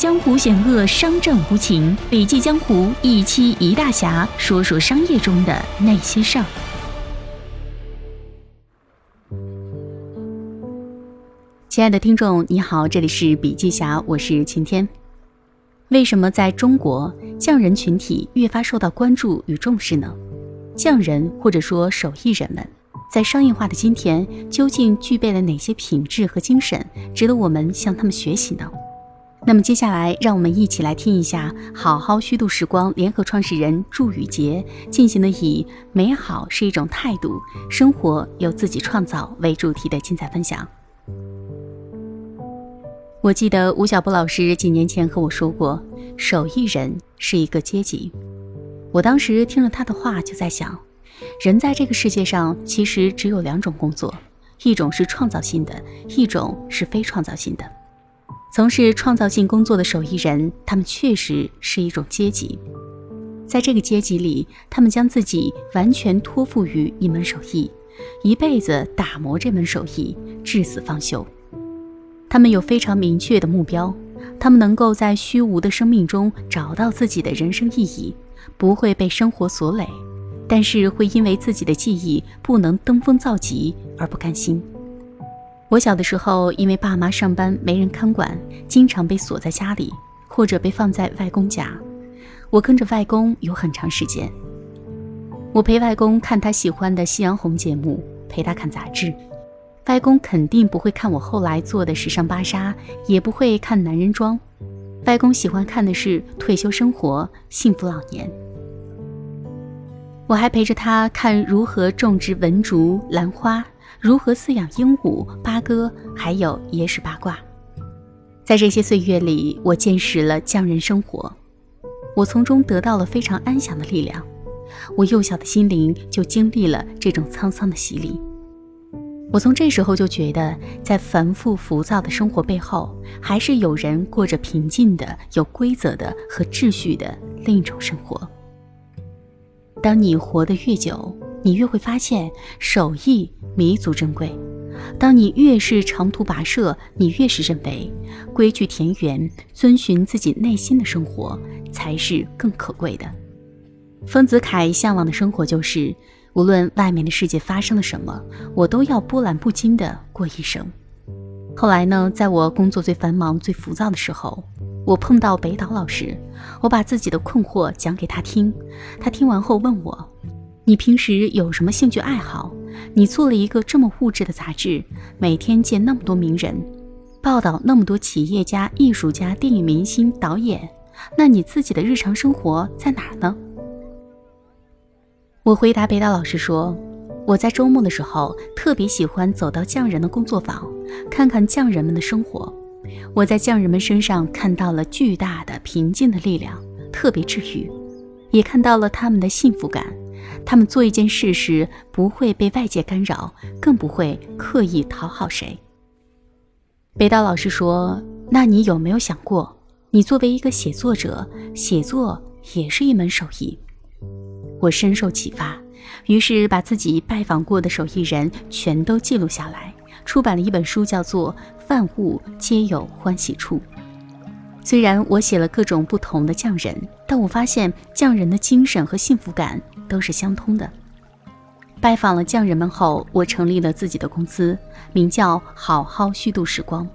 江湖险恶，商战无情。笔记江湖一期一大侠，说说商业中的那些事儿。亲爱的听众，你好，这里是笔记侠，我是晴天。为什么在中国匠人群体越发受到关注与重视呢？匠人或者说手艺人们，在商业化的今天，究竟具备了哪些品质和精神，值得我们向他们学习呢？那么接下来，让我们一起来听一下好好虚度时光联合创始人祝宇杰进行的以“美好是一种态度，生活由自己创造”为主题的精彩分享。我记得吴晓波老师几年前和我说过，手艺人是一个阶级。我当时听了他的话，就在想，人在这个世界上其实只有两种工作，一种是创造性的，一种是非创造性的。从事创造性工作的手艺人，他们确实是一种阶级。在这个阶级里，他们将自己完全托付于一门手艺，一辈子打磨这门手艺，至死方休。他们有非常明确的目标，他们能够在虚无的生命中找到自己的人生意义，不会被生活所累，但是会因为自己的技艺不能登峰造极而不甘心。我小的时候，因为爸妈上班没人看管，经常被锁在家里，或者被放在外公家。我跟着外公有很长时间。我陪外公看他喜欢的夕阳红节目，陪他看杂志。外公肯定不会看我后来做的时尚芭莎，也不会看男人装。外公喜欢看的是退休生活、幸福老年。我还陪着他看如何种植文竹、兰花。如何饲养鹦鹉、八哥，还有野史八卦，在这些岁月里，我见识了匠人生活，我从中得到了非常安详的力量。我幼小的心灵就经历了这种沧桑的洗礼。我从这时候就觉得，在繁复浮躁的生活背后，还是有人过着平静的、有规则的和秩序的另一种生活。当你活得越久，你越会发现手艺弥足珍贵。当你越是长途跋涉，你越是认为归去田园，遵循自己内心的生活才是更可贵的。丰子恺向往的生活就是，无论外面的世界发生了什么，我都要波澜不惊地过一生。后来呢，在我工作最繁忙、最浮躁的时候，我碰到北岛老师，我把自己的困惑讲给他听，他听完后问我。你平时有什么兴趣爱好？你做了一个这么物质的杂志，每天见那么多名人，报道那么多企业家、艺术家、电影明星、导演，那你自己的日常生活在哪儿呢？我回答北岛老师说：“我在周末的时候特别喜欢走到匠人的工作坊，看看匠人们的生活。我在匠人们身上看到了巨大的平静的力量，特别治愈，也看到了他们的幸福感。”他们做一件事时不会被外界干扰，更不会刻意讨好谁。北岛老师说：“那你有没有想过，你作为一个写作者，写作也是一门手艺？”我深受启发，于是把自己拜访过的手艺人全都记录下来，出版了一本书，叫做《万物皆有欢喜处》。虽然我写了各种不同的匠人，但我发现匠人的精神和幸福感都是相通的。拜访了匠人们后，我成立了自己的公司，名叫“好好虚度时光”。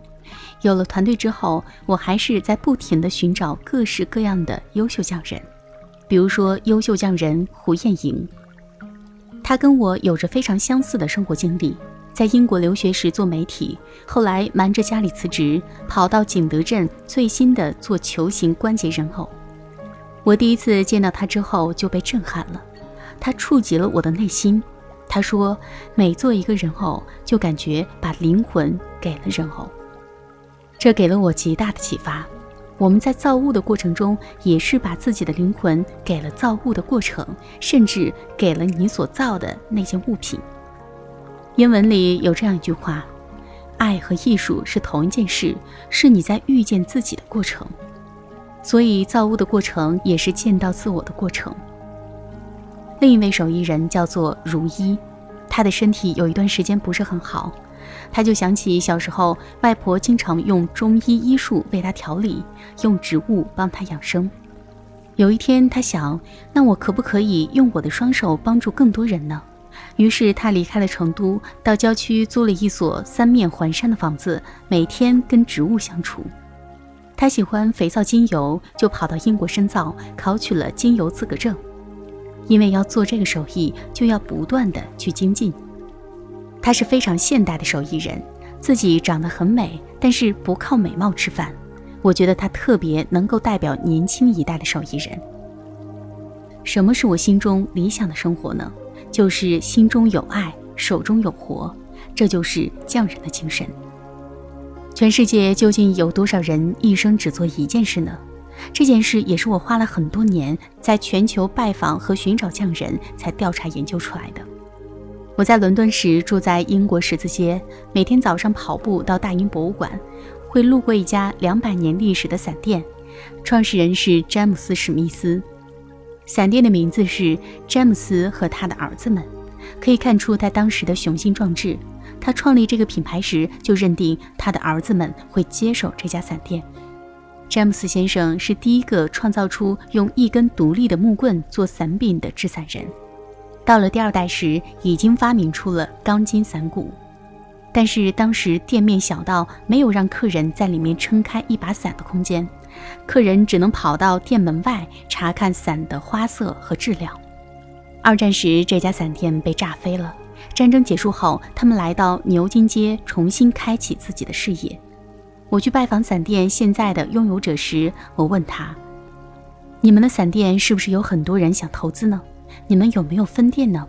有了团队之后，我还是在不停地寻找各式各样的优秀匠人，比如说优秀匠人胡艳莹，她跟我有着非常相似的生活经历。在英国留学时做媒体，后来瞒着家里辞职，跑到景德镇最新的做球形关节人偶。我第一次见到他之后就被震撼了，他触及了我的内心。他说，每做一个人偶，就感觉把灵魂给了人偶。这给了我极大的启发。我们在造物的过程中，也是把自己的灵魂给了造物的过程，甚至给了你所造的那件物品。英文里有这样一句话：“爱和艺术是同一件事，是你在遇见自己的过程。”所以造物的过程也是见到自我的过程。另一位手艺人叫做如一，他的身体有一段时间不是很好，他就想起小时候外婆经常用中医医术为他调理，用植物帮他养生。有一天，他想，那我可不可以用我的双手帮助更多人呢？于是他离开了成都，到郊区租了一所三面环山的房子，每天跟植物相处。他喜欢肥皂精油，就跑到英国深造，考取了精油资格证。因为要做这个手艺，就要不断的去精进。他是非常现代的手艺人，自己长得很美，但是不靠美貌吃饭。我觉得他特别能够代表年轻一代的手艺人。什么是我心中理想的生活呢？就是心中有爱，手中有活，这就是匠人的精神。全世界究竟有多少人一生只做一件事呢？这件事也是我花了很多年在全球拜访和寻找匠人才调查研究出来的。我在伦敦时住在英国十字街，每天早上跑步到大英博物馆，会路过一家两百年历史的伞店，创始人是詹姆斯·史密斯。伞店的名字是詹姆斯和他的儿子们，可以看出他当时的雄心壮志。他创立这个品牌时，就认定他的儿子们会接手这家伞店。詹姆斯先生是第一个创造出用一根独立的木棍做伞柄的制伞人。到了第二代时，已经发明出了钢筋伞骨，但是当时店面小到没有让客人在里面撑开一把伞的空间，客人只能跑到店门外查看伞的花色和质量。二战时，这家伞店被炸飞了。战争结束后，他们来到牛津街，重新开启自己的事业。我去拜访伞店现在的拥有者时，我问他：“你们的伞店是不是有很多人想投资呢？你们有没有分店呢？”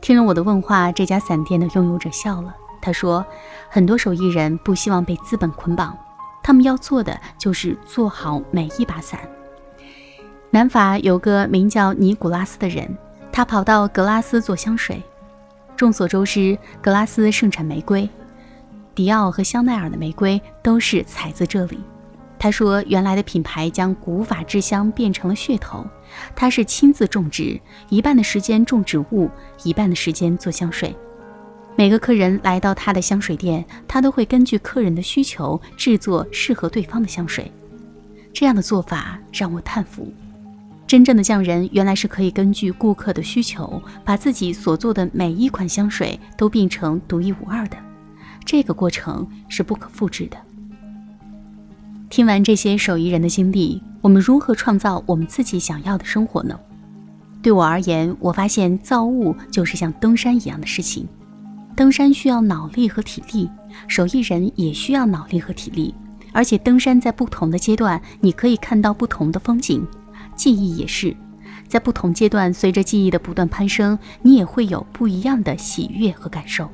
听了我的问话，这家伞店的拥有者笑了。他说：“很多手艺人不希望被资本捆绑，他们要做的就是做好每一把伞。”南法有个名叫尼古拉斯的人，他跑到格拉斯做香水。众所周知，格拉斯盛产玫瑰，迪奥和香奈儿的玫瑰都是采自这里。他说，原来的品牌将古法制香变成了噱头。他是亲自种植，一半的时间种植物，一半的时间做香水。每个客人来到他的香水店，他都会根据客人的需求制作适合对方的香水。这样的做法让我叹服。真正的匠人原来是可以根据顾客的需求，把自己所做的每一款香水都变成独一无二的。这个过程是不可复制的。听完这些手艺人的经历，我们如何创造我们自己想要的生活呢？对我而言，我发现造物就是像登山一样的事情。登山需要脑力和体力，手艺人也需要脑力和体力。而且登山在不同的阶段，你可以看到不同的风景。记忆也是，在不同阶段，随着记忆的不断攀升，你也会有不一样的喜悦和感受。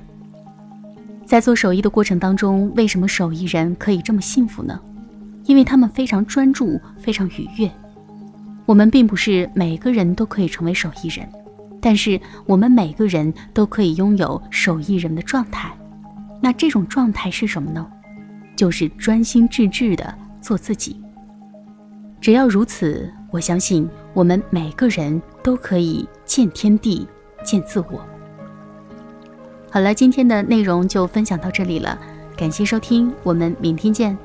在做手艺的过程当中，为什么手艺人可以这么幸福呢？因为他们非常专注，非常愉悦。我们并不是每个人都可以成为手艺人，但是我们每个人都可以拥有手艺人的状态。那这种状态是什么呢？就是专心致志的做自己。只要如此。我相信我们每个人都可以见天地，见自我。好了，今天的内容就分享到这里了，感谢收听，我们明天见。